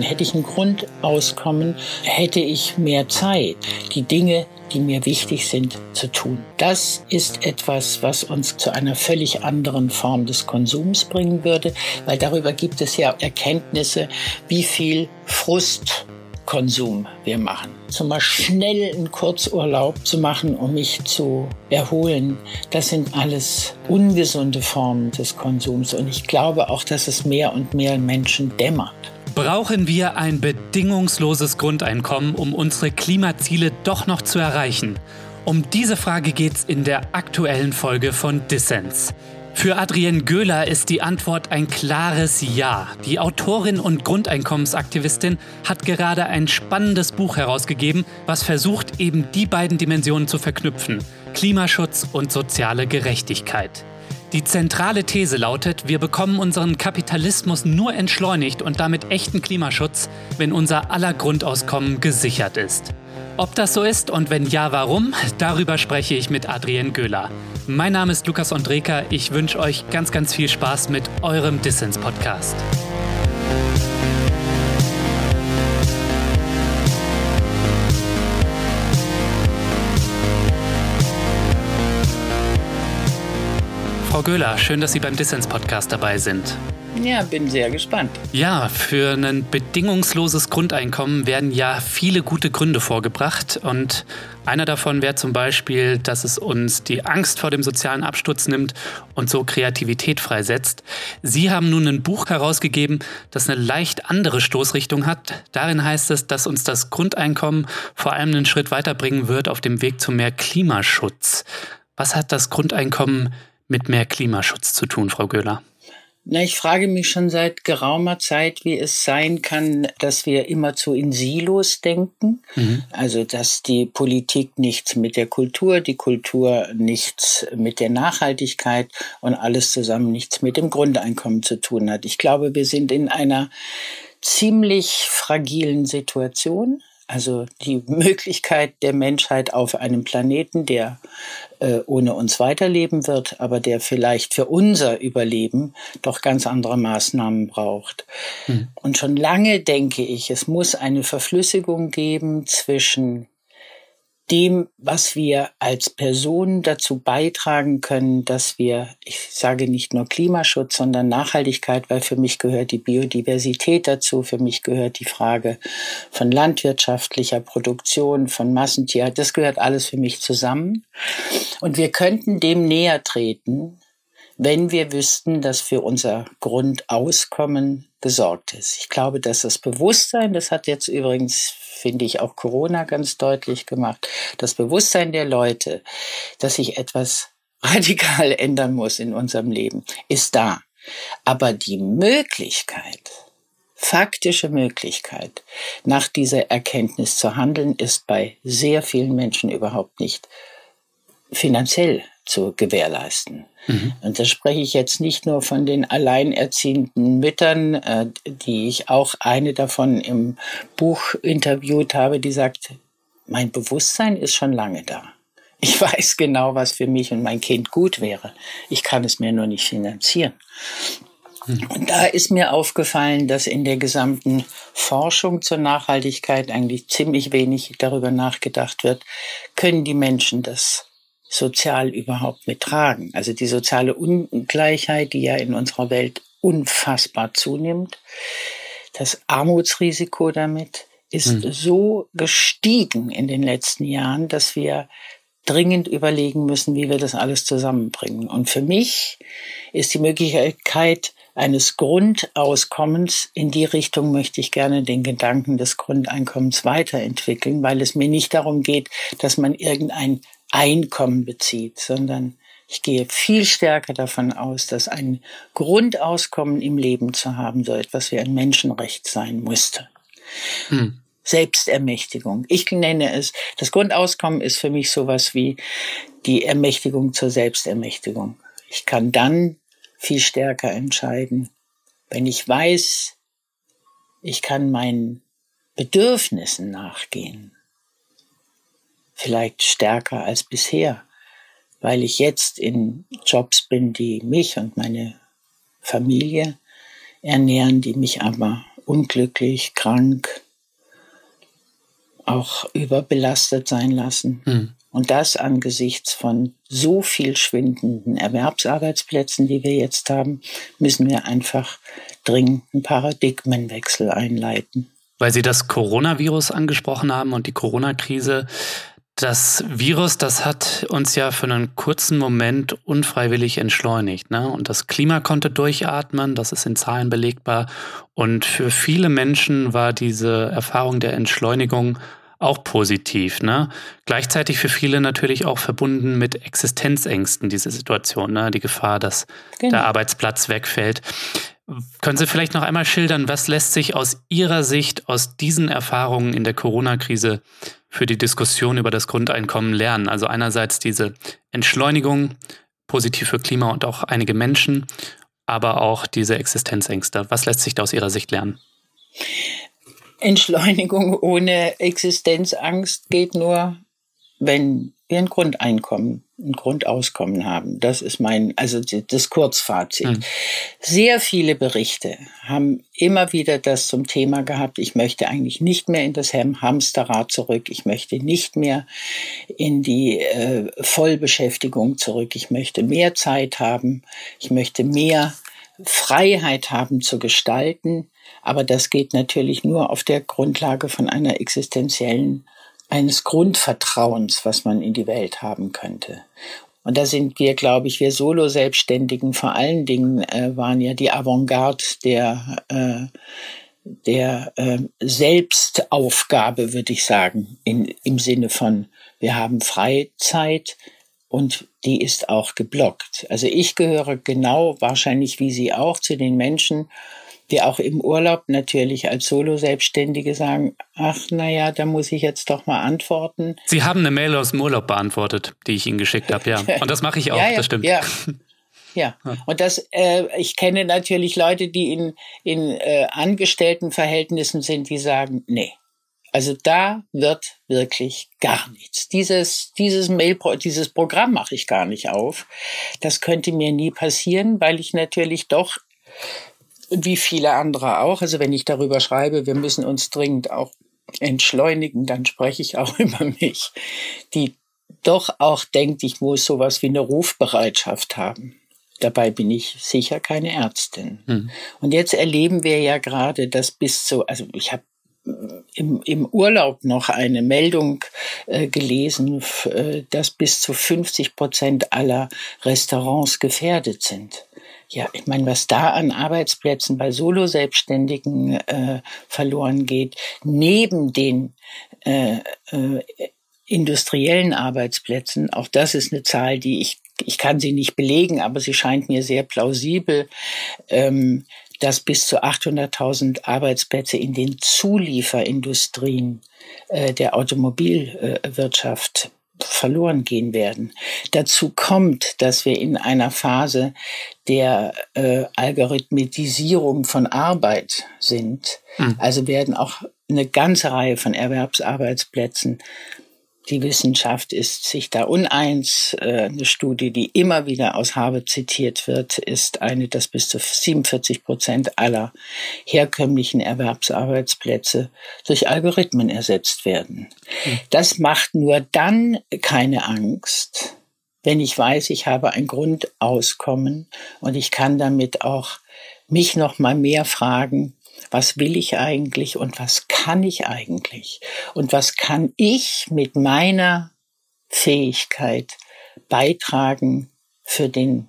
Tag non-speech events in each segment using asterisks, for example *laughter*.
Hätte ich ein Grundauskommen, hätte ich mehr Zeit, die Dinge, die mir wichtig sind, zu tun. Das ist etwas, was uns zu einer völlig anderen Form des Konsums bringen würde, weil darüber gibt es ja Erkenntnisse, wie viel Frust Konsum wir machen. Zum Beispiel schnell einen Kurzurlaub zu machen, um mich zu erholen, das sind alles ungesunde Formen des Konsums. Und ich glaube auch, dass es mehr und mehr Menschen dämmert. Brauchen wir ein bedingungsloses Grundeinkommen, um unsere Klimaziele doch noch zu erreichen? Um diese Frage geht es in der aktuellen Folge von Dissens. Für Adrienne Göhler ist die Antwort ein klares Ja. Die Autorin und Grundeinkommensaktivistin hat gerade ein spannendes Buch herausgegeben, was versucht, eben die beiden Dimensionen zu verknüpfen. Klimaschutz und soziale Gerechtigkeit. Die zentrale These lautet, wir bekommen unseren Kapitalismus nur entschleunigt und damit echten Klimaschutz, wenn unser aller Grundauskommen gesichert ist. Ob das so ist und wenn ja, warum, darüber spreche ich mit Adrienne Göhler. Mein Name ist Lukas Andreka. Ich wünsche euch ganz, ganz viel Spaß mit eurem Dissens-Podcast. Frau Göhler, schön, dass Sie beim Dissens-Podcast dabei sind. Ja, bin sehr gespannt. Ja, für ein bedingungsloses Grundeinkommen werden ja viele gute Gründe vorgebracht. Und einer davon wäre zum Beispiel, dass es uns die Angst vor dem sozialen Absturz nimmt und so Kreativität freisetzt. Sie haben nun ein Buch herausgegeben, das eine leicht andere Stoßrichtung hat. Darin heißt es, dass uns das Grundeinkommen vor allem einen Schritt weiterbringen wird auf dem Weg zu mehr Klimaschutz. Was hat das Grundeinkommen mit mehr Klimaschutz zu tun, Frau Göhler? Na, ich frage mich schon seit geraumer Zeit, wie es sein kann, dass wir immer zu in Silos denken. Mhm. Also, dass die Politik nichts mit der Kultur, die Kultur nichts mit der Nachhaltigkeit und alles zusammen nichts mit dem Grundeinkommen zu tun hat. Ich glaube, wir sind in einer ziemlich fragilen Situation. Also die Möglichkeit der Menschheit auf einem Planeten, der äh, ohne uns weiterleben wird, aber der vielleicht für unser Überleben doch ganz andere Maßnahmen braucht. Mhm. Und schon lange denke ich, es muss eine Verflüssigung geben zwischen dem, was wir als Person dazu beitragen können, dass wir, ich sage nicht nur Klimaschutz, sondern Nachhaltigkeit, weil für mich gehört die Biodiversität dazu, für mich gehört die Frage von landwirtschaftlicher Produktion, von Massentierhaltung, das gehört alles für mich zusammen. Und wir könnten dem näher treten, wenn wir wüssten, dass für unser Grundauskommen gesorgt ist. Ich glaube, dass das Bewusstsein, das hat jetzt übrigens, finde ich, auch Corona ganz deutlich gemacht, das Bewusstsein der Leute, dass sich etwas *laughs* radikal ändern muss in unserem Leben, ist da. Aber die Möglichkeit, faktische Möglichkeit, nach dieser Erkenntnis zu handeln, ist bei sehr vielen Menschen überhaupt nicht finanziell zu gewährleisten. Mhm. Und da spreche ich jetzt nicht nur von den alleinerziehenden Müttern, äh, die ich auch eine davon im Buch interviewt habe, die sagt, mein Bewusstsein ist schon lange da. Ich *laughs* weiß genau, was für mich und mein Kind gut wäre. Ich kann es mir nur nicht finanzieren. Mhm. Und da ist mir aufgefallen, dass in der gesamten Forschung zur Nachhaltigkeit eigentlich ziemlich wenig darüber nachgedacht wird, können die Menschen das sozial überhaupt mittragen. Also die soziale Ungleichheit, die ja in unserer Welt unfassbar zunimmt, das Armutsrisiko damit ist mhm. so gestiegen in den letzten Jahren, dass wir dringend überlegen müssen, wie wir das alles zusammenbringen. Und für mich ist die Möglichkeit eines Grundauskommens, in die Richtung möchte ich gerne den Gedanken des Grundeinkommens weiterentwickeln, weil es mir nicht darum geht, dass man irgendein Einkommen bezieht, sondern ich gehe viel stärker davon aus, dass ein Grundauskommen im Leben zu haben so etwas wie ein Menschenrecht sein müsste. Hm. Selbstermächtigung. Ich nenne es, das Grundauskommen ist für mich sowas wie die Ermächtigung zur Selbstermächtigung. Ich kann dann viel stärker entscheiden, wenn ich weiß, ich kann meinen Bedürfnissen nachgehen vielleicht stärker als bisher, weil ich jetzt in Jobs bin, die mich und meine Familie ernähren, die mich aber unglücklich, krank, auch überbelastet sein lassen. Mhm. Und das angesichts von so viel schwindenden Erwerbsarbeitsplätzen, die wir jetzt haben, müssen wir einfach dringend einen Paradigmenwechsel einleiten. Weil Sie das Coronavirus angesprochen haben und die Corona-Krise. Das Virus, das hat uns ja für einen kurzen Moment unfreiwillig entschleunigt. Ne? Und das Klima konnte durchatmen, das ist in Zahlen belegbar. Und für viele Menschen war diese Erfahrung der Entschleunigung auch positiv. Ne? Gleichzeitig für viele natürlich auch verbunden mit Existenzängsten, diese Situation, ne? die Gefahr, dass genau. der Arbeitsplatz wegfällt. Können Sie vielleicht noch einmal schildern, was lässt sich aus Ihrer Sicht aus diesen Erfahrungen in der Corona-Krise für die Diskussion über das Grundeinkommen lernen? Also einerseits diese Entschleunigung, positiv für Klima und auch einige Menschen, aber auch diese Existenzängste. Was lässt sich da aus Ihrer Sicht lernen? Entschleunigung ohne Existenzangst geht nur, wenn wir ein Grundeinkommen, ein Grundauskommen haben. Das ist mein, also das Kurzfazit. Mhm. Sehr viele Berichte haben immer wieder das zum Thema gehabt, ich möchte eigentlich nicht mehr in das Hamsterrad zurück, ich möchte nicht mehr in die äh, Vollbeschäftigung zurück, ich möchte mehr Zeit haben, ich möchte mehr Freiheit haben zu gestalten. Aber das geht natürlich nur auf der Grundlage von einer existenziellen, eines Grundvertrauens, was man in die Welt haben könnte. Und da sind wir, glaube ich, wir Solo-Selbstständigen vor allen Dingen äh, waren ja die Avantgarde der, äh, der äh, Selbstaufgabe, würde ich sagen, in, im Sinne von, wir haben Freizeit und die ist auch geblockt. Also ich gehöre genau wahrscheinlich wie Sie auch zu den Menschen, die auch im Urlaub natürlich als Solo-Selbstständige sagen, ach naja, da muss ich jetzt doch mal antworten. Sie haben eine Mail aus dem Urlaub beantwortet, die ich Ihnen geschickt habe, ja. *laughs* Und das mache ich auch, ja, ja, das stimmt. *laughs* Ja. Ja, und das, äh, ich kenne natürlich Leute, die in, in äh, Angestelltenverhältnissen sind, die sagen, nee, also da wird wirklich gar nichts. Dieses, dieses Mail, dieses Programm mache ich gar nicht auf. Das könnte mir nie passieren, weil ich natürlich doch wie viele andere auch. Also wenn ich darüber schreibe, wir müssen uns dringend auch entschleunigen, dann spreche ich auch *laughs* über mich, die doch auch denkt, ich muss sowas wie eine Rufbereitschaft haben. Dabei bin ich sicher keine Ärztin. Mhm. Und jetzt erleben wir ja gerade, dass bis zu, also ich habe im, im Urlaub noch eine Meldung äh, gelesen, äh, dass bis zu 50 Prozent aller Restaurants gefährdet sind. Ja, ich meine, was da an Arbeitsplätzen bei Solo-Selbstständigen äh, verloren geht, neben den äh, äh, industriellen Arbeitsplätzen, auch das ist eine Zahl, die ich, ich kann sie nicht belegen, aber sie scheint mir sehr plausibel, ähm, dass bis zu 800.000 Arbeitsplätze in den Zulieferindustrien äh, der Automobilwirtschaft verloren gehen werden. Dazu kommt, dass wir in einer Phase der äh, Algorithmisierung von Arbeit sind. Mhm. Also werden auch eine ganze Reihe von Erwerbsarbeitsplätzen die Wissenschaft ist sich da uneins. Äh, eine Studie, die immer wieder aus Harvard zitiert wird, ist eine, dass bis zu 47 Prozent aller herkömmlichen Erwerbsarbeitsplätze durch Algorithmen ersetzt werden. Mhm. Das macht nur dann keine Angst, wenn ich weiß, ich habe ein Grundauskommen und ich kann damit auch mich noch mal mehr fragen, was will ich eigentlich und was kann ich eigentlich und was kann ich mit meiner Fähigkeit beitragen für den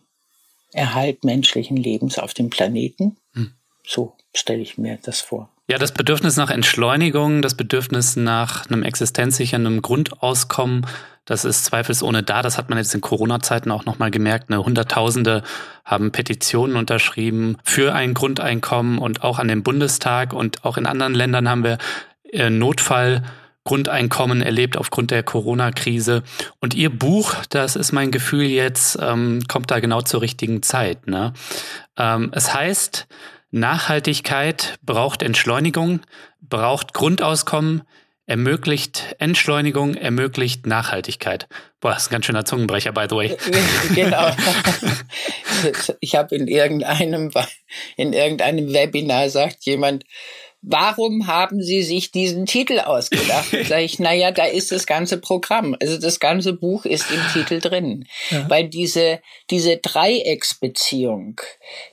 Erhalt menschlichen Lebens auf dem Planeten. Hm. So stelle ich mir das vor. Ja, das Bedürfnis nach Entschleunigung, das Bedürfnis nach einem existenzsichernden Grundauskommen, das ist zweifelsohne da. Das hat man jetzt in Corona-Zeiten auch nochmal gemerkt. Ne? Hunderttausende haben Petitionen unterschrieben für ein Grundeinkommen und auch an dem Bundestag und auch in anderen Ländern haben wir äh, Notfall Grundeinkommen erlebt aufgrund der Corona-Krise. Und Ihr Buch, das ist mein Gefühl jetzt, ähm, kommt da genau zur richtigen Zeit. Ne? Ähm, es heißt, Nachhaltigkeit braucht Entschleunigung, braucht Grundauskommen, ermöglicht Entschleunigung, ermöglicht Nachhaltigkeit. Boah, das ist ein ganz schöner Zungenbrecher, by the way. *laughs* Genau. *laughs* Ich habe in irgendeinem, in irgendeinem Webinar sagt jemand, warum haben Sie sich diesen Titel ausgedacht? *laughs* Sag ich, naja, da ist das ganze Programm. Also das ganze Buch ist im Titel drin. Ja. Weil diese, diese Dreiecksbeziehung,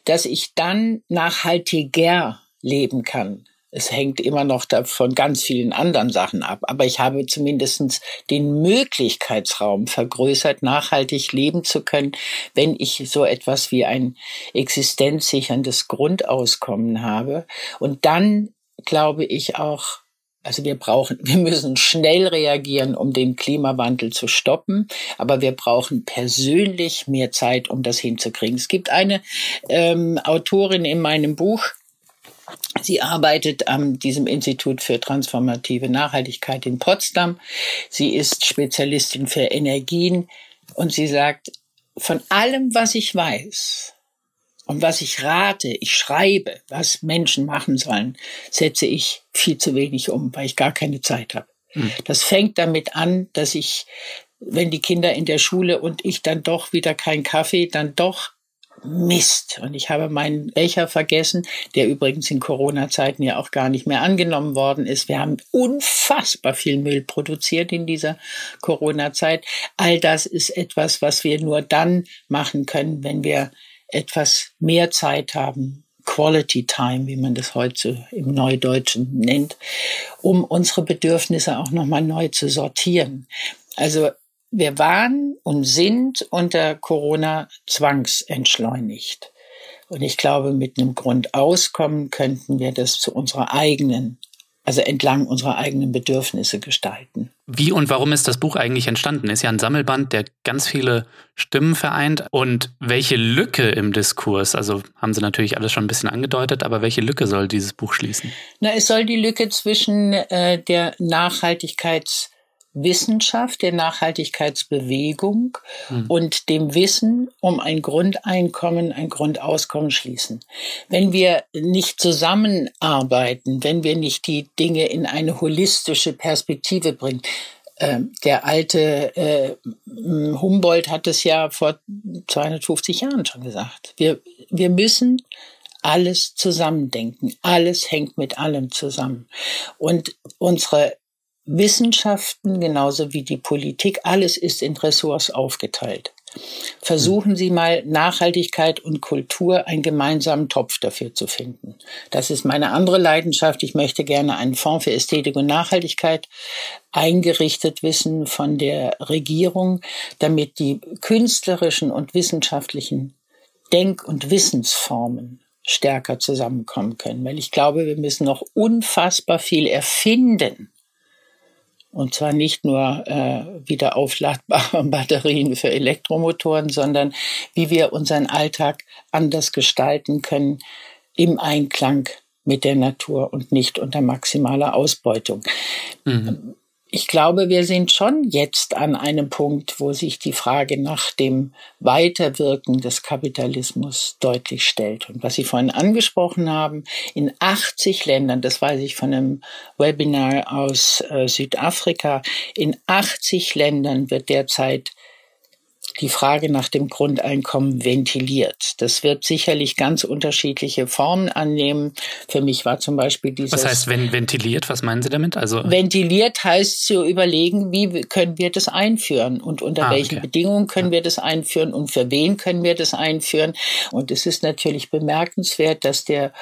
dass ich dann nachhaltiger leben kann, es hängt immer noch von ganz vielen anderen Sachen ab. Aber ich habe zumindest den Möglichkeitsraum vergrößert, nachhaltig leben zu können, wenn ich so etwas wie ein existenzsicherndes Grundauskommen habe. Und dann glaube ich auch, also wir brauchen, *laughs* wir müssen schnell reagieren, um den Klimawandel zu stoppen, aber wir brauchen persönlich mehr Zeit, um das hinzukriegen. Es gibt eine ähm, Autorin in meinem Buch, Sie arbeitet an diesem Institut für transformative Nachhaltigkeit in Potsdam. Sie ist Spezialistin für Energien und sie sagt, von allem, was ich weiß und was ich rate, ich schreibe, was Menschen machen sollen, setze ich viel zu wenig um, weil ich gar keine Zeit habe. Mhm. Das fängt damit an, dass ich, wenn die Kinder in der Schule und ich dann doch wieder kein Kaffee, dann doch Mist. Und ich habe meinen Becher vergessen, der übrigens in Corona-Zeiten ja auch gar nicht mehr angenommen worden ist. Wir haben unfassbar viel Müll produziert in dieser Corona-Zeit. All das ist etwas, was wir nur dann machen können, wenn wir etwas mehr Zeit haben, Quality Time, wie man das heute im Neudeutschen nennt, um unsere Bedürfnisse auch nochmal neu zu sortieren. Also wir waren und sind unter Corona zwangsentschleunigt. Und ich glaube, mit einem Grundauskommen könnten wir das zu unserer eigenen, also entlang unserer eigenen Bedürfnisse gestalten. Wie und warum ist das Buch eigentlich entstanden? Ist ja ein Sammelband, der ganz viele Stimmen vereint. Und welche Lücke im Diskurs, also haben Sie natürlich alles schon ein bisschen angedeutet, aber welche Lücke soll dieses Buch schließen? Na, es soll die Lücke zwischen äh, der Nachhaltigkeits- Wissenschaft, der Nachhaltigkeitsbewegung mhm. und dem Wissen um ein Grundeinkommen, ein Grundauskommen schließen. Wenn wir nicht zusammenarbeiten, wenn wir nicht die Dinge in eine holistische Perspektive bringen, äh, der alte äh, Humboldt hat es ja vor 250 Jahren schon gesagt. Wir, wir müssen alles zusammendenken. Alles hängt mit allem zusammen. Und unsere Wissenschaften genauso wie die Politik, alles ist in Ressorts aufgeteilt. Versuchen Sie mal Nachhaltigkeit und Kultur einen gemeinsamen Topf dafür zu finden. Das ist meine andere Leidenschaft. Ich möchte gerne einen Fonds für Ästhetik und Nachhaltigkeit eingerichtet wissen von der Regierung, damit die künstlerischen und wissenschaftlichen Denk- und Wissensformen stärker zusammenkommen können. Weil ich glaube, wir müssen noch unfassbar viel erfinden und zwar nicht nur äh, wieder aufladbare *laughs* Batterien für Elektromotoren, sondern wie wir unseren Alltag anders gestalten können im Einklang mit der Natur und nicht unter maximaler Ausbeutung. Mhm ich glaube, wir sind schon jetzt an einem Punkt, wo sich die Frage nach dem Weiterwirken des Kapitalismus deutlich stellt. Und was Sie vorhin angesprochen haben, in 80 Ländern, das weiß ich von einem Webinar aus äh, Südafrika, in 80 Ländern wird derzeit die Frage nach dem Grundeinkommen ventiliert. Das wird sicherlich ganz unterschiedliche Formen annehmen. Für mich war zum Beispiel dieses. Was heißt wenn ventiliert? Was meinen Sie damit? Also ventiliert heißt zu überlegen, wie können wir das einführen und unter ah, welchen okay. Bedingungen können ja. wir das einführen und für wen können wir das einführen. Und es ist natürlich bemerkenswert, dass der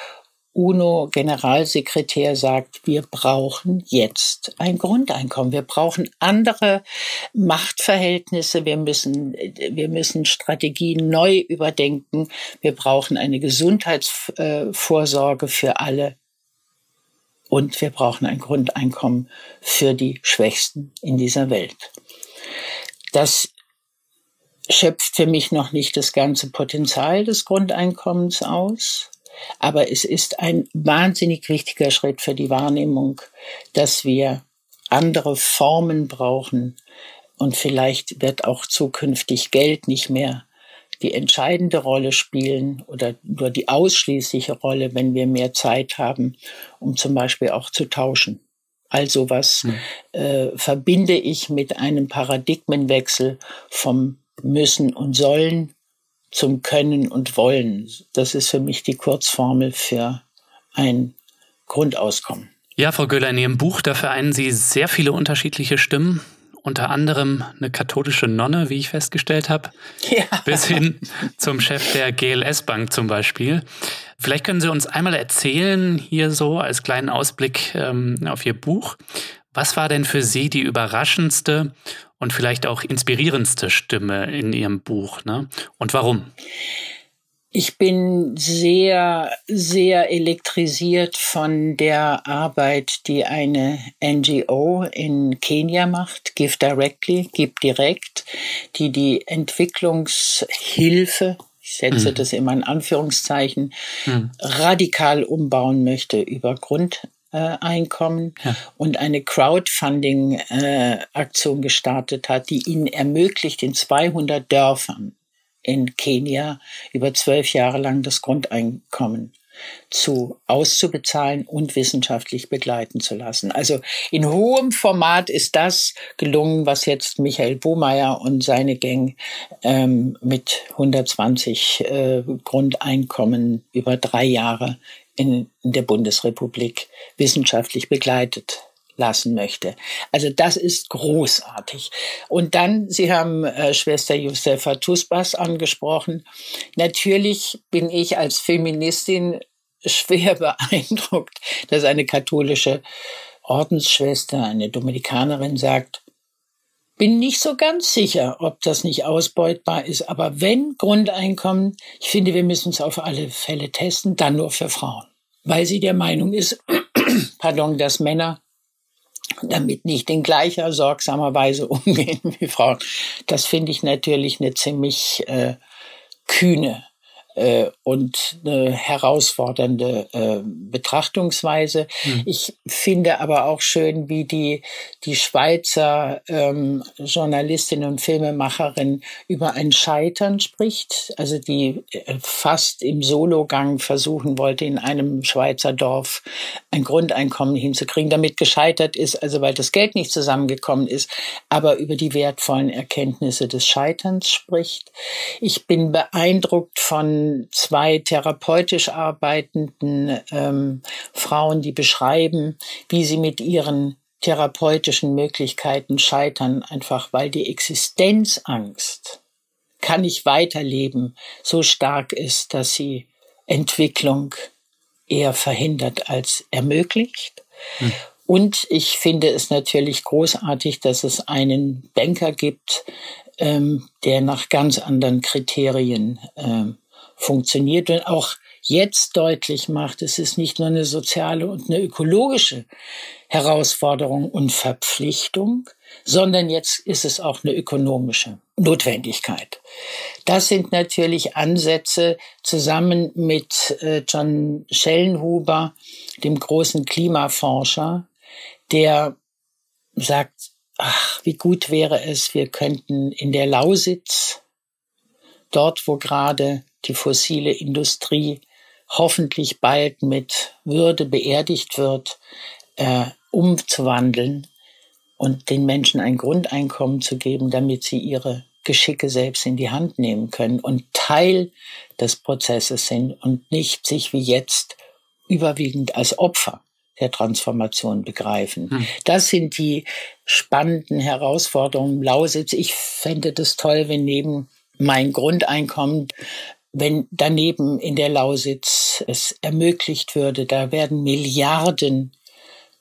UNO-Generalsekretär sagt, wir brauchen jetzt ein Grundeinkommen. Wir brauchen andere Machtverhältnisse. Wir müssen, wir müssen Strategien neu überdenken. Wir brauchen eine Gesundheitsvorsorge für alle. Und wir brauchen ein Grundeinkommen für die Schwächsten in dieser Welt. Das schöpft für mich noch nicht das ganze Potenzial des Grundeinkommens aus. Aber es ist ein wahnsinnig wichtiger Schritt für die Wahrnehmung, dass wir andere Formen brauchen. Und vielleicht wird auch zukünftig Geld nicht mehr die entscheidende Rolle spielen oder nur die ausschließliche Rolle, wenn wir mehr Zeit haben, um zum Beispiel auch zu tauschen. Also was hm. äh, verbinde ich mit einem Paradigmenwechsel vom Müssen und Sollen zum Können und Wollen. Das ist für mich die Kurzformel für ein Grundauskommen. Ja, Frau Göller, in Ihrem Buch, da vereinen Sie sehr viele unterschiedliche Stimmen unter anderem eine katholische Nonne, wie ich festgestellt habe, ja. bis hin zum Chef der GLS Bank zum Beispiel. Vielleicht können Sie uns einmal erzählen, hier so als kleinen Ausblick ähm, auf Ihr Buch, was war denn für Sie die überraschendste und vielleicht auch inspirierendste Stimme in Ihrem Buch ne? und warum? Ich bin sehr, sehr elektrisiert von der Arbeit, die eine NGO in Kenia macht, Give Directly, Gib direkt, die die Entwicklungshilfe, ich setze mhm. das immer in Anführungszeichen, mhm. radikal umbauen möchte über Grundeinkommen ja. und eine Crowdfunding-Aktion gestartet hat, die ihnen ermöglicht, in 200 Dörfern in Kenia über zwölf Jahre lang das Grundeinkommen zu auszubezahlen und wissenschaftlich begleiten zu lassen. Also in hohem Format ist das gelungen, was jetzt Michael Bohmeier und seine Gang ähm, mit 120 äh, Grundeinkommen über drei Jahre in, der Bundesrepublik wissenschaftlich begleitet lassen möchte. Also das ist großartig. Und dann, Sie haben äh, Schwester Josefa Tusbas angesprochen. Natürlich bin ich als Feministin schwer *laughs* beeindruckt, dass eine katholische Ordensschwester, eine Dominikanerin sagt, bin nicht so ganz sicher, ob das nicht ausbeutbar ist. Aber wenn Grundeinkommen, ich finde, wir müssen es auf alle Fälle testen, dann nur für Frauen. Weil sie der Meinung ist, *clears throat* pardon, dass Männer damit nicht in gleicher sorgsamer Weise *laughs* umgehen wie Frauen. Das finde ich natürlich eine ziemlich äh, kühne äh, und eine herausfordernde äh, Betrachtungsweise. Mhm. Ich finde aber auch schön, wie die, die Schweizer ähm, Journalistin und Filmemacherin über ein Scheitern spricht, also die äh, fast im Sologang versuchen wollte, in einem Schweizer Dorf ein Grundeinkommen hinzukriegen, damit gescheitert ist, also weil das Geld nicht zusammengekommen ist, aber über die wertvollen Erkenntnisse des Scheiterns spricht. Ich bin beeindruckt von zwei therapeutisch arbeitenden ähm, Frauen, die beschreiben, wie sie mit ihren therapeutischen Möglichkeiten scheitern, einfach weil die Existenzangst, kann ich weiterleben, so stark ist, dass sie Entwicklung eher verhindert als ermöglicht. Hm. Und ich finde es natürlich großartig, dass es einen Banker gibt, ähm, der nach ganz anderen Kriterien ähm, funktioniert und auch jetzt deutlich macht, es ist nicht nur eine soziale und eine ökologische Herausforderung und Verpflichtung, sondern jetzt ist es auch eine ökonomische Notwendigkeit. Das sind natürlich Ansätze zusammen mit äh, John Schellenhuber, dem großen Klimaforscher, der sagt, ach, wie gut wäre es, wir könnten in der Lausitz, dort wo gerade die fossile Industrie hoffentlich bald mit Würde beerdigt wird, äh, umzuwandeln und den Menschen ein Grundeinkommen zu geben, damit sie ihre Geschicke selbst in die Hand nehmen können und Teil des Prozesses sind und nicht sich wie jetzt überwiegend als Opfer der Transformation begreifen. Hm. Das sind die spannenden Herausforderungen. Lausitz, ich fände das toll, wenn neben mein Grundeinkommen wenn daneben in der Lausitz es ermöglicht würde, da werden Milliarden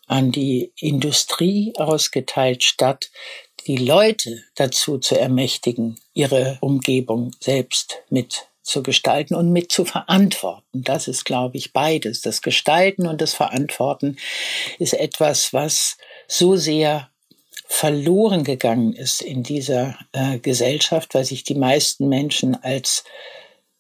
an die Industrie ausgeteilt, statt die Leute dazu zu ermächtigen, ihre Umgebung selbst mit zu gestalten und mit zu verantworten. Das ist, glaube ich, beides. Das Gestalten und das Verantworten ist etwas, was so sehr verloren gegangen ist in dieser äh, Gesellschaft, weil sich die meisten Menschen als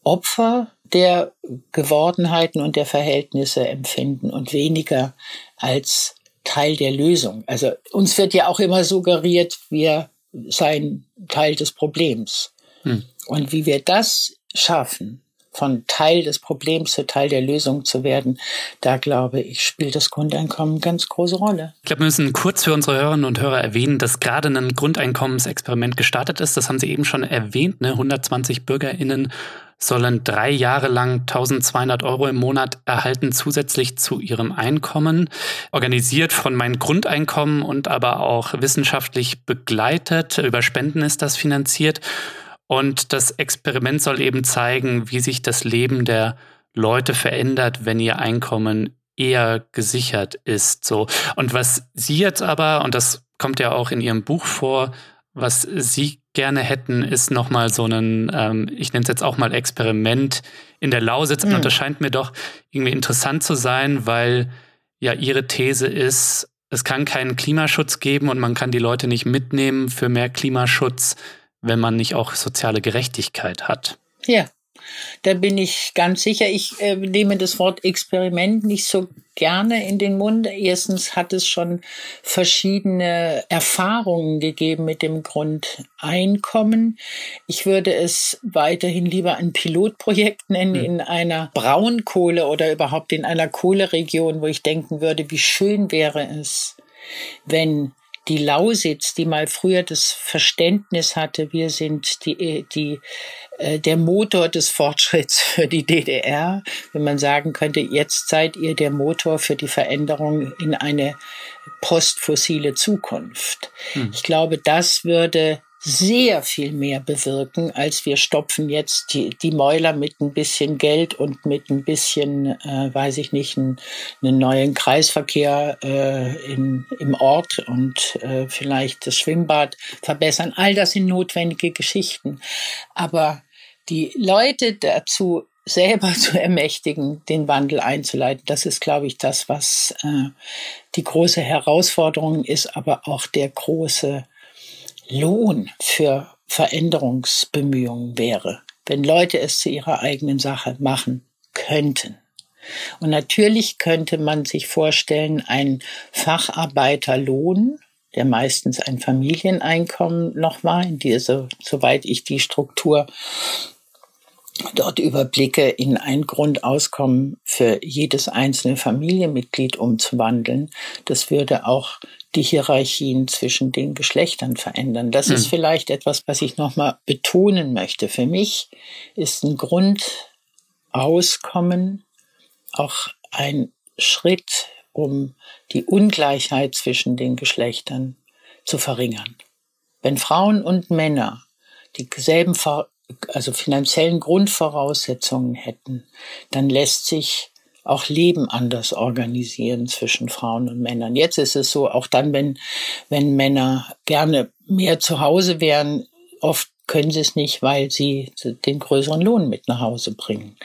Opfer der Gewordenheiten und der Verhältnisse empfinden und weniger als Teil der Lösung. Also uns wird ja auch immer suggeriert, wir seien Teil des Problems. Hm. Und wie wir das schaffen, von Teil des Problems zu Teil der Lösung zu werden, da glaube ich, spielt das Grundeinkommen eine ganz große Rolle. Ich glaube, wir müssen kurz für unsere Hörerinnen und Hörer erwähnen, dass gerade ein Grundeinkommensexperiment gestartet ist. Das haben Sie eben schon erwähnt. Ne? 120 BürgerInnen sollen drei Jahre lang 1200 Euro im Monat erhalten, zusätzlich zu ihrem Einkommen. Organisiert von meinem Grundeinkommen und aber auch wissenschaftlich begleitet. Über Spenden ist das finanziert. Und das Experiment soll eben zeigen, wie sich das Leben der Leute verändert, wenn ihr Einkommen eher gesichert ist. So. Und was Sie jetzt aber, und das kommt ja auch in Ihrem Buch vor, was Sie gerne hätten, ist nochmal so ein, ähm, ich nenne es jetzt auch mal Experiment in der Lausitz. Mhm. Und das scheint mir doch irgendwie interessant zu sein, weil ja Ihre These ist, es kann keinen Klimaschutz geben und man kann die Leute nicht mitnehmen für mehr Klimaschutz, wenn man nicht auch soziale Gerechtigkeit hat. Ja, da bin ich ganz sicher. Ich äh, nehme das Wort Experiment nicht so gerne in den Mund. Erstens hat es schon verschiedene Erfahrungen gegeben mit dem Grundeinkommen. Ich würde es weiterhin lieber ein Pilotprojekt *laughs* nennen mhm. in einer Braunkohle oder überhaupt in einer Kohleregion, wo ich denken würde, wie schön wäre es, wenn die Lausitz, die mal früher das Verständnis hatte, wir sind die, die, äh, der Motor des Fortschritts *laughs* für die DDR, wenn man sagen könnte, jetzt seid ihr der Motor für die Veränderung in eine postfossile Zukunft. Hm. Ich glaube, das würde sehr viel mehr bewirken, als wir stopfen jetzt die, die Mäuler mit ein bisschen Geld und mit ein bisschen, äh, weiß ich nicht, einen, einen neuen Kreisverkehr äh, in, im Ort und äh, vielleicht das Schwimmbad verbessern. All das sind notwendige Geschichten. Aber die Leute dazu selber *laughs* zu ermächtigen, den Wandel einzuleiten. Das ist, glaube ich, das, was äh, die große Herausforderung ist, aber auch der große Lohn für Veränderungsbemühungen wäre, wenn Leute es zu ihrer eigenen Sache machen könnten. Und natürlich könnte man sich vorstellen, einen Facharbeiterlohn, der meistens ein Familieneinkommen noch war, in dieser, soweit ich die Struktur dort überblicke, in ein Grundauskommen für jedes einzelne Familienmitglied umzuwandeln. Das würde auch die Hierarchien zwischen den Geschlechtern verändern. Das mhm. ist hm. vielleicht etwas, was ich nochmal betonen möchte. Für mich ist ein Grundauskommen auch ein Schritt, um die Ungleichheit zwischen den Geschlechtern zu verringern. Wenn Frauen und Männer dieselben also finanziellen Grundvoraussetzungen hätten, dann lässt sich auch Leben anders organisieren zwischen Frauen und Männern. Jetzt ist es so, auch dann, wenn, wenn Männer gerne mehr zu Hause wären, oft können sie es nicht, weil sie den größeren Lohn mit nach Hause bringen.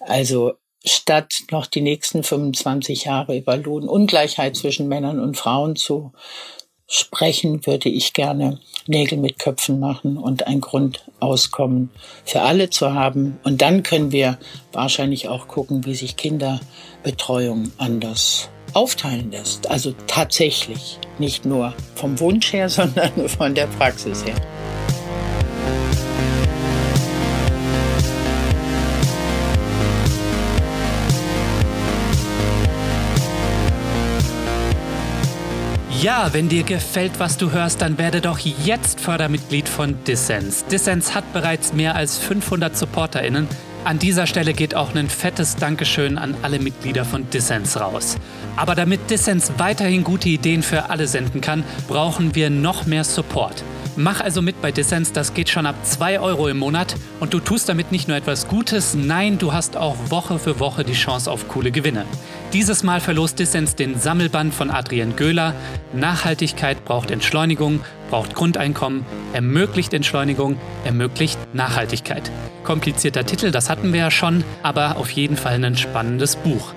Also statt noch die nächsten 25 Jahre über Lohnungleichheit zwischen Männern und Frauen zu sprechen, würde ich gerne Nägel mit Köpfen machen und ein Grundauskommen für alle zu haben. Und dann können wir wahrscheinlich auch gucken, wie sich Kinderbetreuung anders aufteilen lässt. Also tatsächlich, nicht nur vom Wunsch her, *laughs* sondern von der Praxis her. Ja, wenn dir gefällt, was du hörst, dann werde doch jetzt Fördermitglied von Dissens. Dissens hat bereits mehr als 500 SupporterInnen. An dieser Stelle geht auch ein fettes Dankeschön an alle Mitglieder von Dissens raus. Aber damit Dissens weiterhin gute Ideen für alle senden kann, brauchen wir noch mehr Support. Mach also mit bei Dissens, das geht schon ab 2 Euro im Monat und du tust damit nicht nur etwas Gutes, nein, du hast auch Woche für Woche die Chance auf coole Gewinne. Dieses Mal verlost Dissens den Sammelband von Adrian Göhler. Nachhaltigkeit braucht Entschleunigung, braucht Grundeinkommen, ermöglicht Entschleunigung, ermöglicht Nachhaltigkeit. Komplizierter Titel, das hatten wir ja schon, aber auf jeden Fall ein spannendes Buch.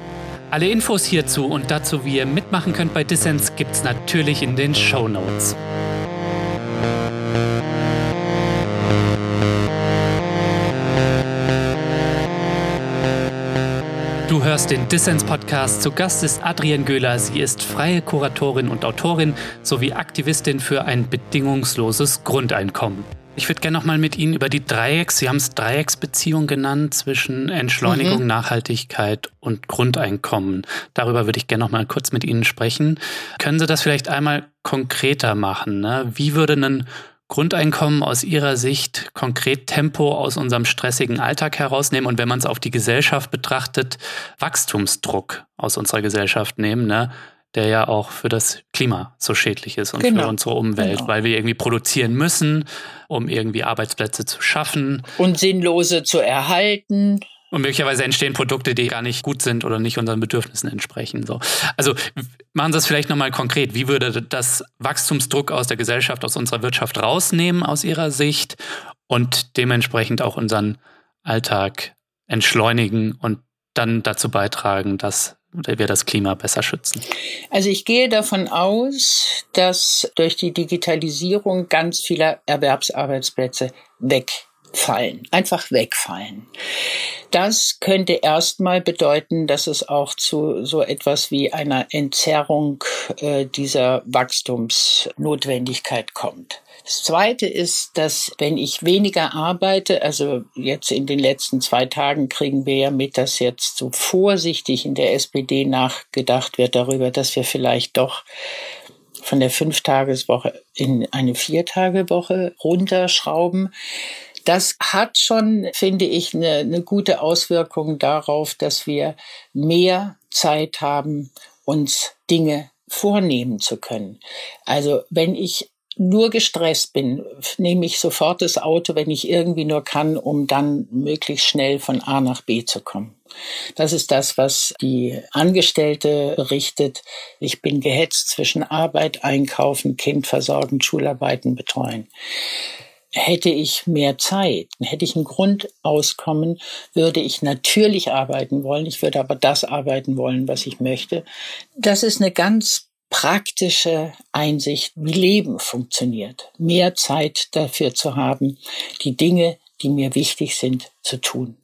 Alle Infos hierzu und dazu, wie ihr mitmachen könnt bei Dissens, gibt's natürlich in den Show Notes. Du hörst den Dissens-Podcast. Zu Gast ist Adrienne Göhler. Sie ist freie Kuratorin und Autorin sowie Aktivistin für ein bedingungsloses Grundeinkommen. Ich würde gerne nochmal mit Ihnen über die Dreiecks, Sie haben es Dreiecksbeziehung genannt, zwischen Entschleunigung, mhm. Nachhaltigkeit und Grundeinkommen. Darüber würde ich gerne nochmal kurz mit Ihnen sprechen. Können Sie das vielleicht einmal konkreter machen? Ne? Wie würde ein Grundeinkommen aus Ihrer Sicht konkret Tempo aus unserem stressigen Alltag herausnehmen und wenn man es auf die Gesellschaft betrachtet, Wachstumsdruck aus unserer Gesellschaft nehmen? Ne? der ja auch für das Klima so schädlich ist und genau. für unsere Umwelt, genau. weil wir irgendwie produzieren müssen, um irgendwie Arbeitsplätze zu schaffen. Und sinnlose zu erhalten. Und möglicherweise entstehen Produkte, die gar nicht gut sind oder nicht unseren Bedürfnissen entsprechen. So. Also machen Sie es vielleicht nochmal konkret. Wie würde das Wachstumsdruck aus der Gesellschaft, aus unserer Wirtschaft rausnehmen aus Ihrer Sicht und dementsprechend auch unseren Alltag entschleunigen und dann dazu beitragen, dass wir das Klima besser schützen? Also ich gehe davon aus, dass durch die Digitalisierung ganz viele Erwerbsarbeitsplätze wegfallen, einfach wegfallen. Das könnte erstmal bedeuten, dass es auch zu so etwas wie einer Entzerrung äh, dieser Wachstumsnotwendigkeit kommt. Das Zweite ist, dass wenn ich weniger arbeite, also jetzt in den letzten zwei Tagen kriegen wir ja mit, dass jetzt so vorsichtig in der SPD nachgedacht wird darüber, dass wir vielleicht doch von der Fünftageswoche in eine Viertagewoche runterschrauben. Das hat schon, finde ich, eine, eine gute Auswirkung darauf, dass wir mehr Zeit haben, uns Dinge vornehmen zu können. Also wenn ich nur gestresst bin, nehme ich sofort das Auto, wenn ich irgendwie nur kann, um dann möglichst schnell von A nach B zu kommen. Das ist das, was die Angestellte berichtet. Ich bin gehetzt zwischen Arbeit, Einkaufen, Kind versorgen, Schularbeiten betreuen. Hätte ich mehr Zeit, hätte ich ein Grundauskommen, würde ich natürlich arbeiten wollen. Ich würde aber das arbeiten wollen, was ich möchte. Das ist eine ganz praktische Einsicht, wie Leben funktioniert. Mehr Zeit dafür zu haben, die Dinge, die mir wichtig sind, zu tun.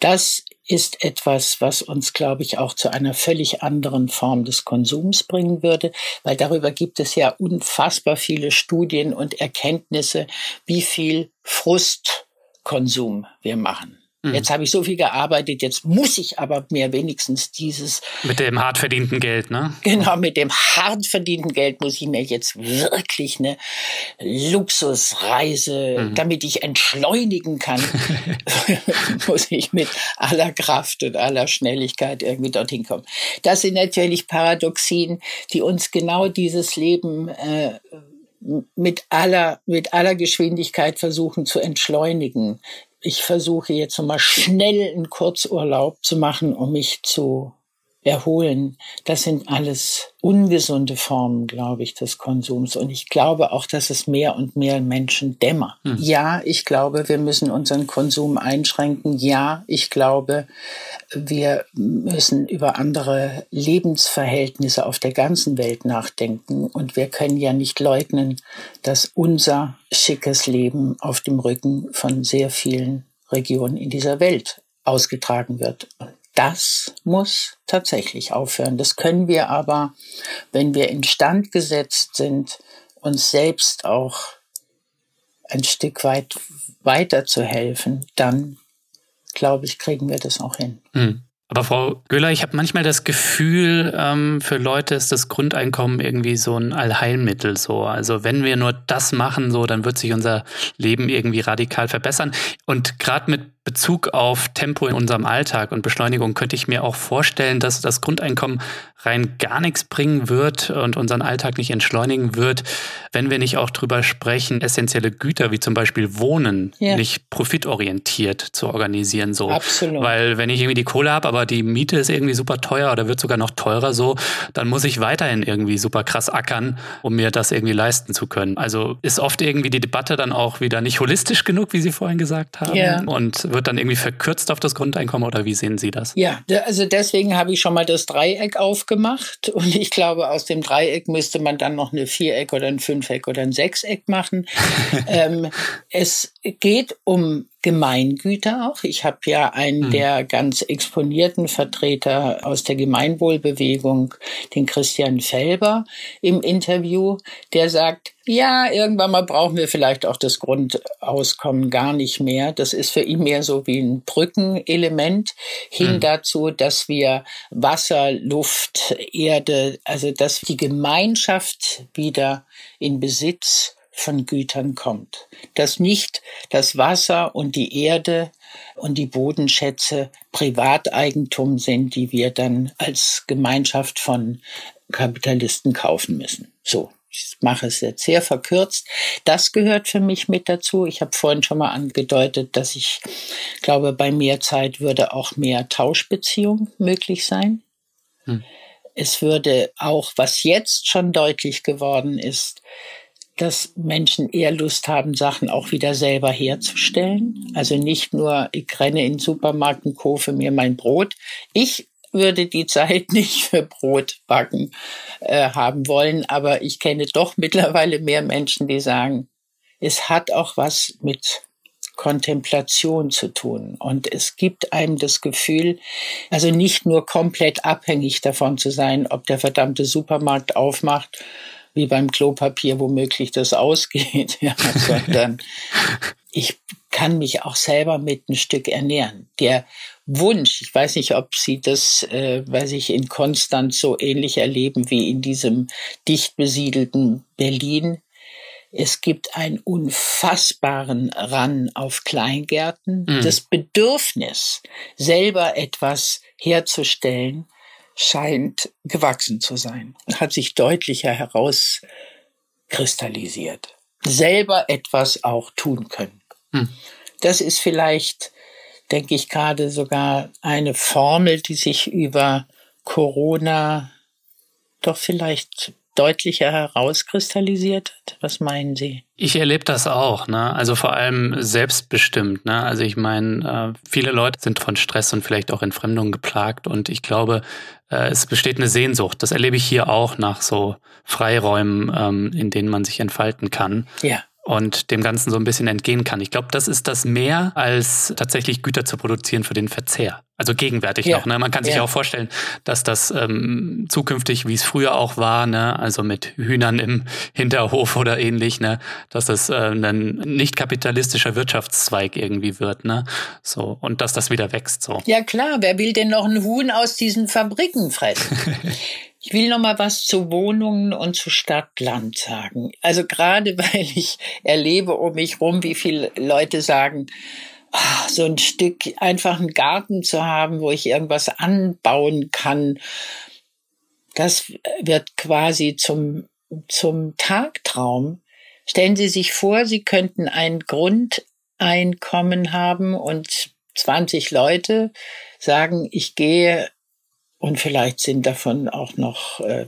Das ist etwas, was uns, glaube ich, auch zu einer völlig anderen Form des Konsums bringen würde, weil darüber gibt es ja unfassbar viele Studien und Erkenntnisse, wie viel Frustkonsum wir machen. Mhm. Jetzt habe ich so viel gearbeitet, jetzt muss ich aber mir wenigstens dieses. Mit dem hart verdienten Geld, ne? Genau, mit dem hart verdienten Geld muss ich mir jetzt wirklich eine Luxusreise, mhm. damit ich entschleunigen kann, *laughs* *laughs* muss ich mit aller Kraft und aller Schnelligkeit irgendwie dorthin kommen. Das sind natürlich Paradoxien, die uns genau dieses Leben äh, mit aller, mit aller Geschwindigkeit versuchen zu entschleunigen ich versuche jetzt mal schnell einen Kurzurlaub zu machen, um mich zu erholen. Das sind alles ungesunde Formen, glaube ich, des Konsums. Und ich glaube auch, dass es mehr und mehr Menschen dämmert. Mhm. Ja, ich glaube, wir müssen unseren Konsum einschränken. Ja, ich glaube, wir müssen über andere Lebensverhältnisse auf der ganzen Welt nachdenken. Und wir können ja nicht leugnen, dass unser schickes Leben auf dem Rücken von sehr vielen Regionen in dieser Welt ausgetragen wird. Und das muss tatsächlich aufhören. Das können wir aber, wenn wir instand gesetzt sind, uns selbst auch ein Stück weit weiterzuhelfen, dann glaube ich, kriegen wir das auch hin. Mhm. Aber Frau Göhler, ich habe manchmal das Gefühl, ähm, für Leute ist das Grundeinkommen irgendwie so ein Allheilmittel. So, also wenn wir nur das machen, so, dann wird sich unser Leben irgendwie radikal verbessern. Und gerade mit Bezug auf Tempo in unserem Alltag und Beschleunigung könnte ich mir auch vorstellen, dass das Grundeinkommen rein gar nichts bringen wird und unseren Alltag nicht entschleunigen wird, wenn wir nicht auch drüber sprechen, essentielle Güter wie zum Beispiel Wohnen ja. nicht profitorientiert zu organisieren. So. Absolut. Weil wenn ich irgendwie die Kohle habe, aber die Miete ist irgendwie super teuer oder wird sogar noch teurer so, dann muss ich weiterhin irgendwie super krass ackern, um mir das irgendwie leisten zu können. Also ist oft irgendwie die Debatte dann auch wieder nicht holistisch genug, wie Sie vorhin gesagt haben. Ja. Und wird dann irgendwie verkürzt auf das Grundeinkommen oder wie sehen Sie das? Ja, also deswegen habe ich schon mal das Dreieck aufgemacht *laughs* und ich glaube, aus dem Dreieck müsste man dann noch eine Viereck oder ein Fünfeck oder ein Sechseck machen. *laughs* ähm, es geht um Gemeingüter auch. Ich habe ja einen mhm. der ganz exponierten Vertreter aus der Gemeinwohlbewegung, den Christian Felber, im Interview, der sagt, Ja, irgendwann mal brauchen wir vielleicht auch das Grundauskommen gar nicht mehr. Das ist für ihn mehr so wie ein Brückenelement hin mhm. dazu, dass wir Wasser, Luft, Erde, also dass die Gemeinschaft wieder in Besitz von Gütern kommt. Dass nicht das Wasser und die Erde und die Bodenschätze Privateigentum sind, die wir dann als Gemeinschaft von Kapitalisten kaufen müssen. So, ich mache es jetzt sehr verkürzt. Das gehört für mich mit dazu. Ich habe vorhin schon mal angedeutet, dass ich glaube, bei mehr Zeit würde auch mehr Tauschbeziehung möglich sein. Hm. Es würde auch, was jetzt schon deutlich geworden ist, dass Menschen eher Lust haben, Sachen auch wieder selber herzustellen. Also nicht nur, ich renne in den Supermarkt und kaufe mir mein Brot. Ich würde die Zeit *laughs* nicht für Brot backen äh, haben wollen, aber ich kenne doch mittlerweile mehr Menschen, die sagen, es hat auch was mit Kontemplation zu tun. Und es gibt einem das Gefühl, also nicht nur komplett abhängig davon zu sein, ob der verdammte Supermarkt aufmacht, wie beim Klopapier womöglich das ausgeht, *laughs* ja, sondern ich kann mich auch selber mit ein Stück ernähren. Der Wunsch. Ich weiß nicht, ob Sie das, äh, weil sich in Konstanz so ähnlich erleben wie in diesem dicht besiedelten Berlin. Es gibt einen unfassbaren Ran auf Kleingärten. Mhm. Das Bedürfnis, selber etwas herzustellen, scheint gewachsen zu sein. Hat sich deutlicher herauskristallisiert. Selber etwas auch tun können. Mhm. Das ist vielleicht denke ich, gerade sogar eine Formel, die sich über Corona doch vielleicht deutlicher herauskristallisiert hat? Was meinen Sie? Ich erlebe das auch, ne? Also vor allem selbstbestimmt, ne? Also ich meine, äh, viele Leute sind von Stress und vielleicht auch Entfremdung geplagt und ich glaube, äh, es besteht eine Sehnsucht. Das erlebe ich hier auch nach so Freiräumen, ähm, in denen man sich entfalten kann. Ja und dem Ganzen so ein bisschen entgehen kann. Ich glaube, das ist das mehr als tatsächlich Güter zu produzieren für den Verzehr. Also gegenwärtig ja. noch. Ne? Man kann sich ja. auch vorstellen, dass das ähm, zukünftig, wie es früher auch war, ne? also mit Hühnern im Hinterhof oder ähnlich, ne? dass das äh, ein nicht kapitalistischer Wirtschaftszweig irgendwie wird. Ne? So, und dass das wieder wächst. So. Ja klar, wer will denn noch ein Huhn aus diesen Fabriken fressen? *laughs* Ich will noch mal was zu Wohnungen und zu Stadt-Land sagen. Also gerade *laughs* weil ich erlebe um mich rum, wie viele Leute sagen, ach, so ein Stück einfach einen Garten zu haben, wo ich irgendwas anbauen kann, das wird quasi zum zum Tagtraum. Stellen Sie sich vor, Sie könnten ein Grundeinkommen haben und 20 Leute sagen, ich gehe und vielleicht sind davon auch noch äh,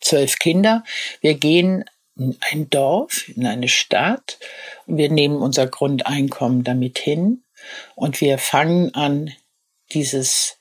zwölf Kinder. Wir gehen in ein Dorf, in eine Stadt und wir nehmen unser Grundeinkommen damit hin und wir fangen an, dieses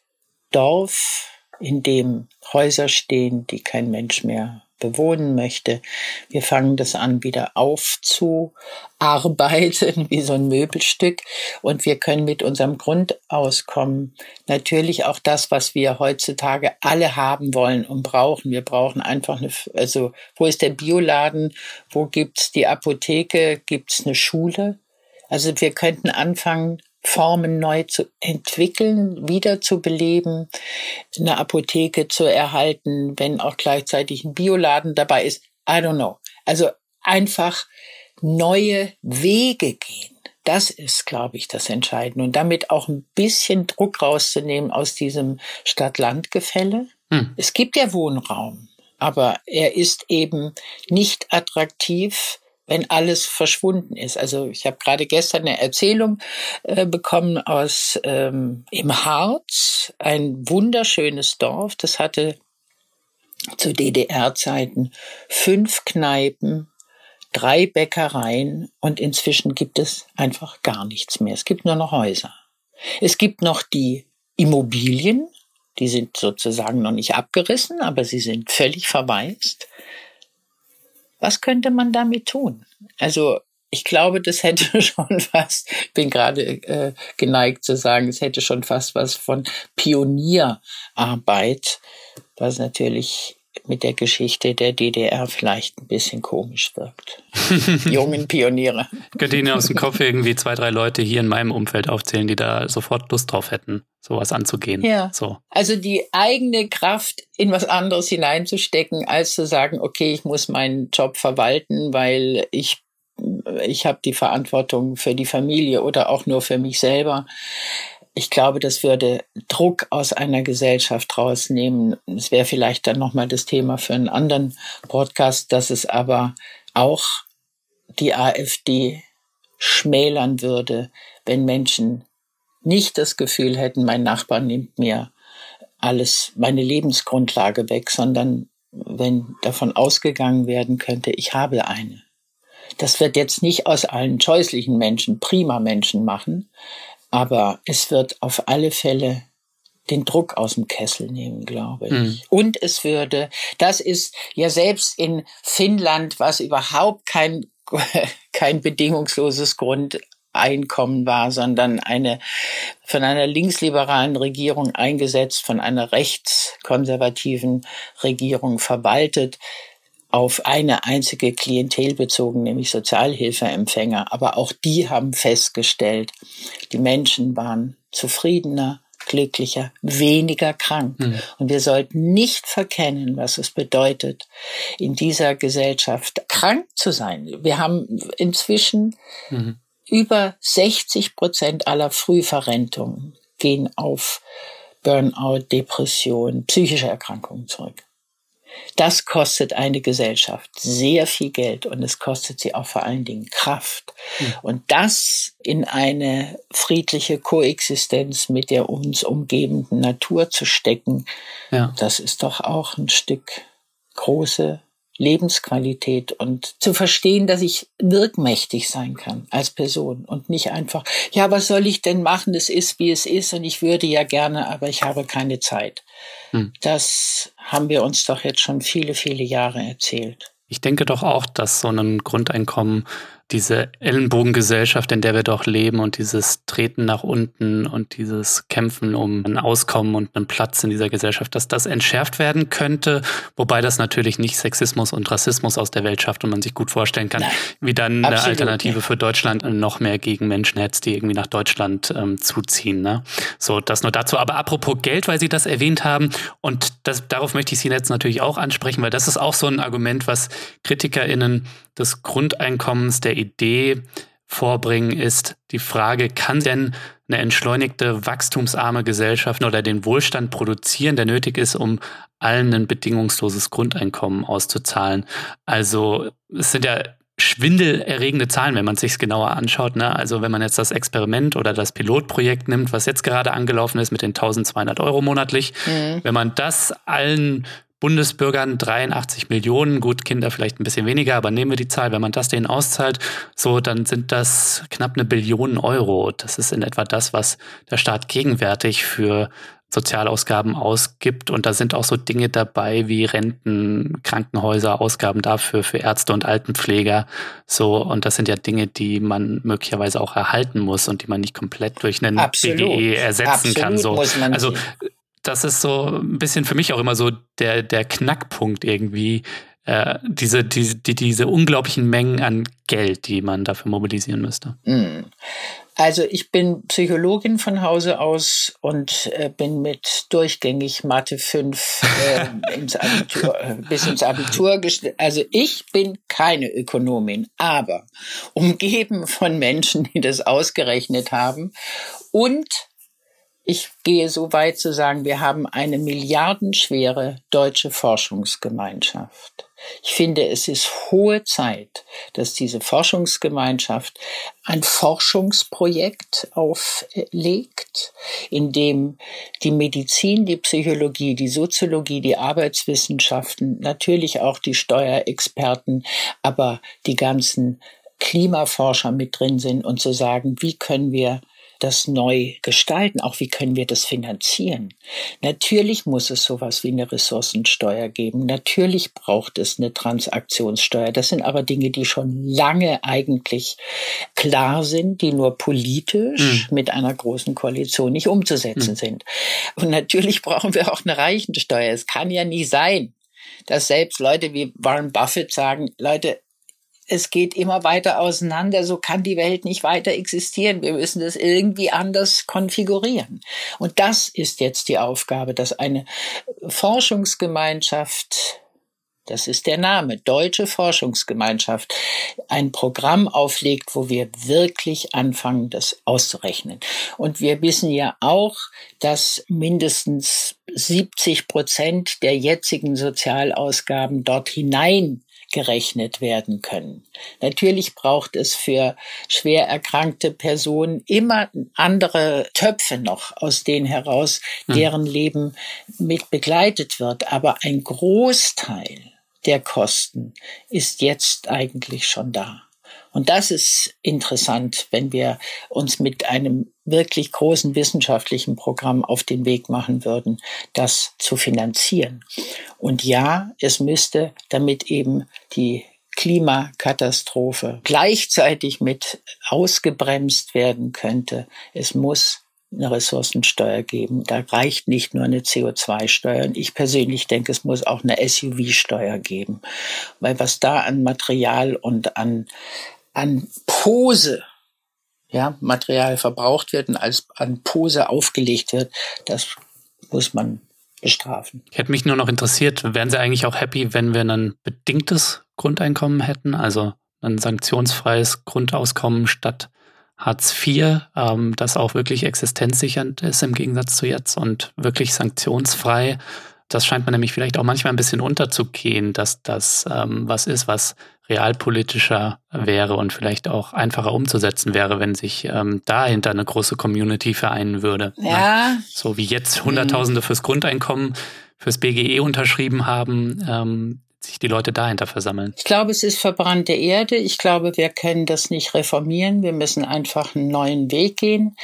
Dorf, in dem Häuser stehen, die kein Mensch mehr bewohnen möchte. Wir fangen das an, wieder aufzuarbeiten, *laughs* wie so ein Möbelstück. Und wir können mit unserem Grundauskommen natürlich auch das, was wir heutzutage alle haben wollen und brauchen. Wir brauchen einfach eine, also, wo ist der Bioladen? Wo gibt's die Apotheke? Gibt's eine Schule? Also wir könnten anfangen, Formen neu zu entwickeln, wieder zu beleben, eine Apotheke zu erhalten, wenn auch gleichzeitig ein Bioladen dabei ist. I don't know. Also einfach neue Wege gehen. Das ist, glaube ich, das Entscheidende. Und damit auch ein bisschen Druck rauszunehmen aus diesem Stadt-Land-Gefälle. Hm. Es gibt ja Wohnraum, aber er ist eben nicht attraktiv wenn alles verschwunden ist. Also ich habe gerade gestern eine Erzählung äh, bekommen aus ähm, im Harz, ein wunderschönes Dorf, das hatte zu DDR-Zeiten fünf Kneipen, drei Bäckereien und inzwischen gibt es einfach gar nichts mehr. Es gibt nur noch Häuser. Es gibt noch die Immobilien, die sind sozusagen noch nicht abgerissen, aber sie sind völlig verwaist. Was könnte man damit tun? Also ich glaube, das hätte *laughs* schon fast, bin gerade äh, geneigt zu sagen, es hätte schon fast was von Pionierarbeit, was natürlich mit der Geschichte der DDR vielleicht ein bisschen komisch wirkt. *laughs* Jungen Pioniere. Könnt ihr Ihnen aus dem Kopf irgendwie zwei, drei Leute hier in meinem Umfeld aufzählen, die da sofort Lust drauf hätten, sowas anzugehen? Ja. So. Also die eigene Kraft in was anderes hineinzustecken, als zu sagen, okay, ich muss meinen Job verwalten, weil ich ich habe die Verantwortung für die Familie oder auch nur für mich selber ich glaube, das würde Druck aus einer Gesellschaft rausnehmen. Es wäre vielleicht dann nochmal das Thema für einen anderen Podcast, dass es aber auch die AfD schmälern würde, wenn Menschen nicht das Gefühl hätten, mein Nachbar nimmt mir alles, meine Lebensgrundlage weg, sondern wenn davon ausgegangen werden könnte, ich habe eine. Das wird jetzt nicht aus allen scheußlichen Menschen prima Menschen machen, aber es wird auf alle Fälle den Druck aus dem Kessel nehmen, glaube ich. Mhm. Und es würde, das ist ja selbst in Finnland, was überhaupt kein, *laughs* kein bedingungsloses Grundeinkommen war, sondern eine von einer linksliberalen Regierung eingesetzt, von einer rechtskonservativen Regierung verwaltet, auf eine einzige Klientel bezogen, nämlich Sozialhilfeempfänger. Aber auch die haben festgestellt, die Menschen waren zufriedener, glücklicher, weniger krank. Mhm. Und wir sollten nicht verkennen, was es bedeutet, in dieser Gesellschaft krank zu sein. Wir haben inzwischen mhm. über 60 Prozent aller Frühverrentungen gehen auf Burnout, Depression, psychische Erkrankungen zurück. Das kostet eine Gesellschaft sehr viel Geld und es kostet sie auch vor allen Dingen Kraft. Mhm. Und das in eine friedliche Koexistenz mit der uns umgebenden Natur zu stecken, ja. das ist doch auch ein Stück große Lebensqualität und zu verstehen, dass ich wirkmächtig sein kann als Person und nicht einfach, ja, was soll ich denn machen? Es ist, wie es ist und ich würde ja gerne, aber ich habe keine Zeit. Hm. Das haben wir uns doch jetzt schon viele, viele Jahre erzählt. Ich denke doch auch, dass so ein Grundeinkommen diese Ellenbogengesellschaft, in der wir doch leben und dieses Treten nach unten und dieses Kämpfen um ein Auskommen und einen Platz in dieser Gesellschaft, dass das entschärft werden könnte, wobei das natürlich nicht Sexismus und Rassismus aus der Welt schafft und man sich gut vorstellen kann, wie dann eine Alternative für Deutschland noch mehr gegen Menschen hetzt, die irgendwie nach Deutschland ähm, zuziehen. Ne? So, das nur dazu. Aber apropos Geld, weil Sie das erwähnt haben und das, darauf möchte ich Sie jetzt natürlich auch ansprechen, weil das ist auch so ein Argument, was KritikerInnen des Grundeinkommens der Idee vorbringen, ist die Frage, kann denn eine entschleunigte, wachstumsarme Gesellschaft oder den Wohlstand produzieren, der nötig ist, um allen ein bedingungsloses Grundeinkommen auszuzahlen? Also es sind ja schwindelerregende Zahlen, wenn man es sich genauer anschaut. Ne? Also wenn man jetzt das Experiment oder das Pilotprojekt nimmt, was jetzt gerade angelaufen ist mit den 1200 Euro monatlich, mhm. wenn man das allen Bundesbürgern 83 Millionen, gut, Kinder vielleicht ein bisschen weniger, aber nehmen wir die Zahl, wenn man das denen auszahlt, so, dann sind das knapp eine Billion Euro. Das ist in etwa das, was der Staat gegenwärtig für Sozialausgaben ausgibt. Und da sind auch so Dinge dabei wie Renten, Krankenhäuser, Ausgaben dafür für Ärzte und Altenpfleger. So, und das sind ja Dinge, die man möglicherweise auch erhalten muss und die man nicht komplett durch einen Absolut. BGE ersetzen Absolut kann. So. also das ist so ein bisschen für mich auch immer so der, der Knackpunkt irgendwie, äh, diese, die, die, diese unglaublichen Mengen an Geld, die man dafür mobilisieren müsste. Mm. Also ich bin Psychologin von Hause aus und äh, bin mit durchgängig Mathe 5 äh, ins Abitur, *laughs* bis ins Abitur gestellt. Also ich bin keine Ökonomin, aber umgeben von Menschen, die das ausgerechnet haben und ich gehe so weit zu sagen, wir haben eine milliardenschwere deutsche Forschungsgemeinschaft. Ich finde, es ist hohe Zeit, dass diese Forschungsgemeinschaft ein Forschungsprojekt auflegt, in dem die Medizin, die Psychologie, die Soziologie, die Arbeitswissenschaften, natürlich auch die Steuerexperten, aber die ganzen Klimaforscher mit drin sind und zu sagen, wie können wir das neu gestalten? Auch wie können wir das finanzieren? Natürlich muss es sowas wie eine Ressourcensteuer geben. Natürlich braucht es eine Transaktionssteuer. Das sind aber Dinge, die schon lange eigentlich klar sind, die nur politisch mhm. mit einer großen Koalition nicht umzusetzen mhm. sind. Und natürlich brauchen wir auch eine Reichensteuer. Es kann ja nie sein, dass selbst Leute wie Warren Buffett sagen, Leute, es geht immer weiter auseinander, so kann die Welt nicht weiter existieren. Wir müssen das irgendwie anders konfigurieren. Und das ist jetzt die Aufgabe, dass eine Forschungsgemeinschaft das ist der Name, Deutsche Forschungsgemeinschaft, ein Programm auflegt, wo wir wirklich anfangen, das auszurechnen. Und wir wissen ja auch, dass mindestens 70 Prozent der jetzigen Sozialausgaben dort hinein gerechnet werden können. Natürlich braucht es für schwer erkrankte Personen immer andere Töpfe noch, aus denen heraus hm. deren Leben mit begleitet wird. Aber ein Großteil der Kosten ist jetzt eigentlich schon da. Und das ist interessant, wenn wir uns mit einem wirklich großen wissenschaftlichen Programm auf den Weg machen würden, das zu finanzieren. Und ja, es müsste, damit eben die Klimakatastrophe gleichzeitig mit ausgebremst werden könnte, es muss eine Ressourcensteuer geben. Da reicht nicht nur eine CO2-Steuer. Und ich persönlich denke, es muss auch eine SUV-Steuer geben. Weil was da an Material und an, an Pose, ja, Material verbraucht wird und als an Pose aufgelegt wird, das muss man bestrafen. Ich hätte mich nur noch interessiert, wären Sie eigentlich auch happy, wenn wir ein bedingtes Grundeinkommen hätten, also ein sanktionsfreies Grundauskommen statt Hartz IV, ähm, das auch wirklich existenzsichernd ist im Gegensatz zu jetzt und wirklich sanktionsfrei. Das scheint mir nämlich vielleicht auch manchmal ein bisschen unterzugehen, dass das ähm, was ist, was realpolitischer wäre und vielleicht auch einfacher umzusetzen wäre, wenn sich ähm, dahinter eine große Community vereinen würde. Ja. ja. So wie jetzt Hunderttausende fürs Grundeinkommen, fürs BGE unterschrieben haben, ähm, sich die Leute dahinter versammeln? Ich glaube, es ist verbrannte Erde. Ich glaube, wir können das nicht reformieren. Wir müssen einfach einen neuen Weg gehen.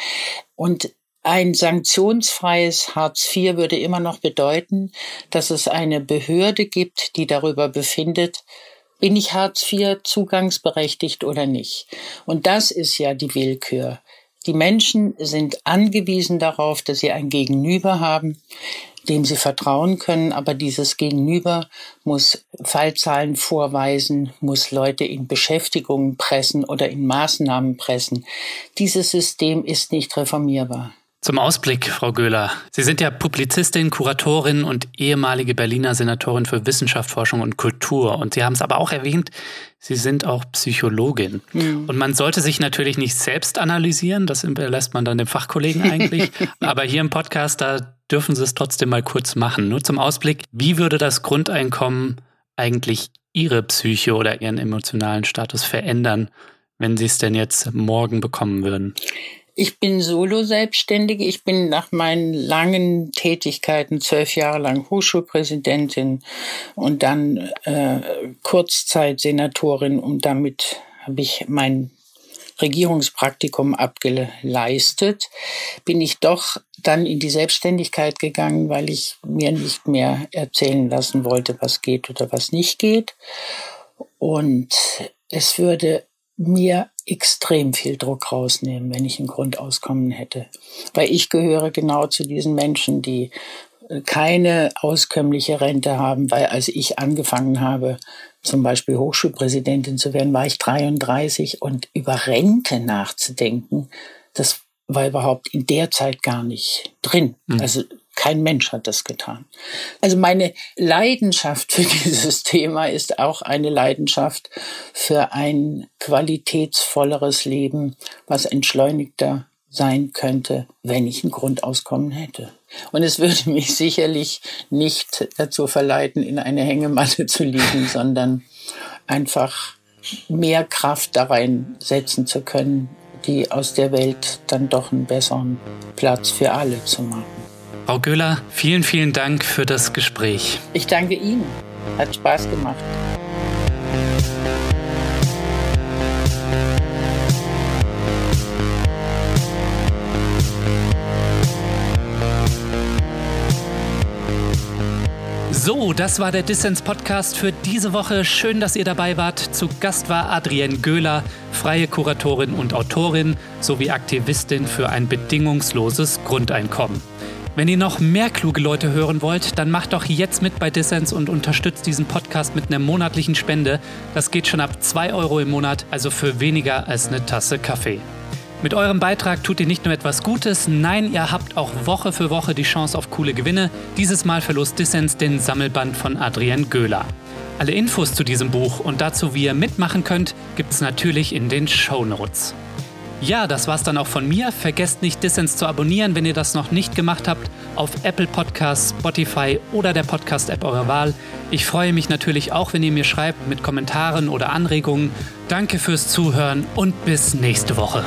Und ein sanktionsfreies Hartz IV würde immer noch bedeuten, dass es eine Behörde gibt, die darüber befindet, bin ich Hartz IV zugangsberechtigt oder nicht. Und das ist ja die Willkür. Die Menschen sind angewiesen darauf, dass sie ein Gegenüber haben, dem sie vertrauen können, aber dieses Gegenüber muss Fallzahlen vorweisen, muss Leute in Beschäftigung pressen oder in Maßnahmen pressen. Dieses System ist nicht reformierbar. Zum Ausblick, Frau Göhler. Sie sind ja Publizistin, Kuratorin und ehemalige Berliner Senatorin für Wissenschaft, Forschung und Kultur. Und Sie haben es aber auch erwähnt, Sie sind auch Psychologin. Mhm. Und man sollte sich natürlich nicht selbst analysieren, das überlässt man dann dem Fachkollegen eigentlich. *laughs* aber hier im Podcast, da dürfen Sie es trotzdem mal kurz machen. Nur zum Ausblick, wie würde das Grundeinkommen eigentlich Ihre Psyche oder Ihren emotionalen Status verändern, wenn Sie es denn jetzt morgen bekommen würden? Ich bin Solo-Selbstständige. Ich bin nach meinen langen Tätigkeiten zwölf Jahre lang Hochschulpräsidentin und dann äh, Kurzzeit-Senatorin und damit habe ich mein Regierungspraktikum abgeleistet, bin ich doch dann in die Selbstständigkeit gegangen, weil ich mir nicht mehr erzählen lassen wollte, was geht oder was nicht geht. Und es würde mir extrem viel Druck rausnehmen, wenn ich ein Grundauskommen hätte. Weil ich gehöre genau zu diesen Menschen, die äh, keine auskömmliche Rente haben, weil als ich angefangen habe, zum Beispiel Hochschulpräsidentin zu werden, war ich 33 und über Rente nachzudenken, das war überhaupt in der Zeit gar nicht drin. Mhm. Also kein Mensch hat das getan. Also meine Leidenschaft für *laughs* dieses Thema ist auch eine Leidenschaft für ein qualitätsvolleres Leben, was entschleunigter sein könnte, wenn ich ein Grundauskommen hätte. Und es würde *laughs* mich sicherlich nicht dazu verleiten, in eine Hängematte zu liegen, sondern einfach mehr Kraft da reinsetzen zu können, die aus der Welt dann doch einen besseren Platz für alle zu machen. Frau Göhler, vielen, vielen Dank für das Gespräch. Ich danke Ihnen. Hat Spaß gemacht. So, das war der Dissens-Podcast für diese Woche. Schön, dass ihr dabei wart. Zu Gast war Adrienne Göhler, freie Kuratorin und Autorin sowie Aktivistin für ein bedingungsloses Grundeinkommen. Wenn ihr noch mehr kluge Leute hören wollt, dann macht doch jetzt mit bei Dissens und unterstützt diesen Podcast mit einer monatlichen Spende. Das geht schon ab 2 Euro im Monat, also für weniger als eine Tasse Kaffee. Mit eurem Beitrag tut ihr nicht nur etwas Gutes, nein, ihr habt auch Woche für Woche die Chance auf coole Gewinne. Dieses Mal verlost Dissens den Sammelband von Adrienne Göhler. Alle Infos zu diesem Buch und dazu, wie ihr mitmachen könnt, gibt es natürlich in den Show Notes. Ja, das war's dann auch von mir. Vergesst nicht, Dissens zu abonnieren, wenn ihr das noch nicht gemacht habt, auf Apple Podcasts, Spotify oder der Podcast-App eurer Wahl. Ich freue mich natürlich auch, wenn ihr mir schreibt mit Kommentaren oder Anregungen. Danke fürs Zuhören und bis nächste Woche.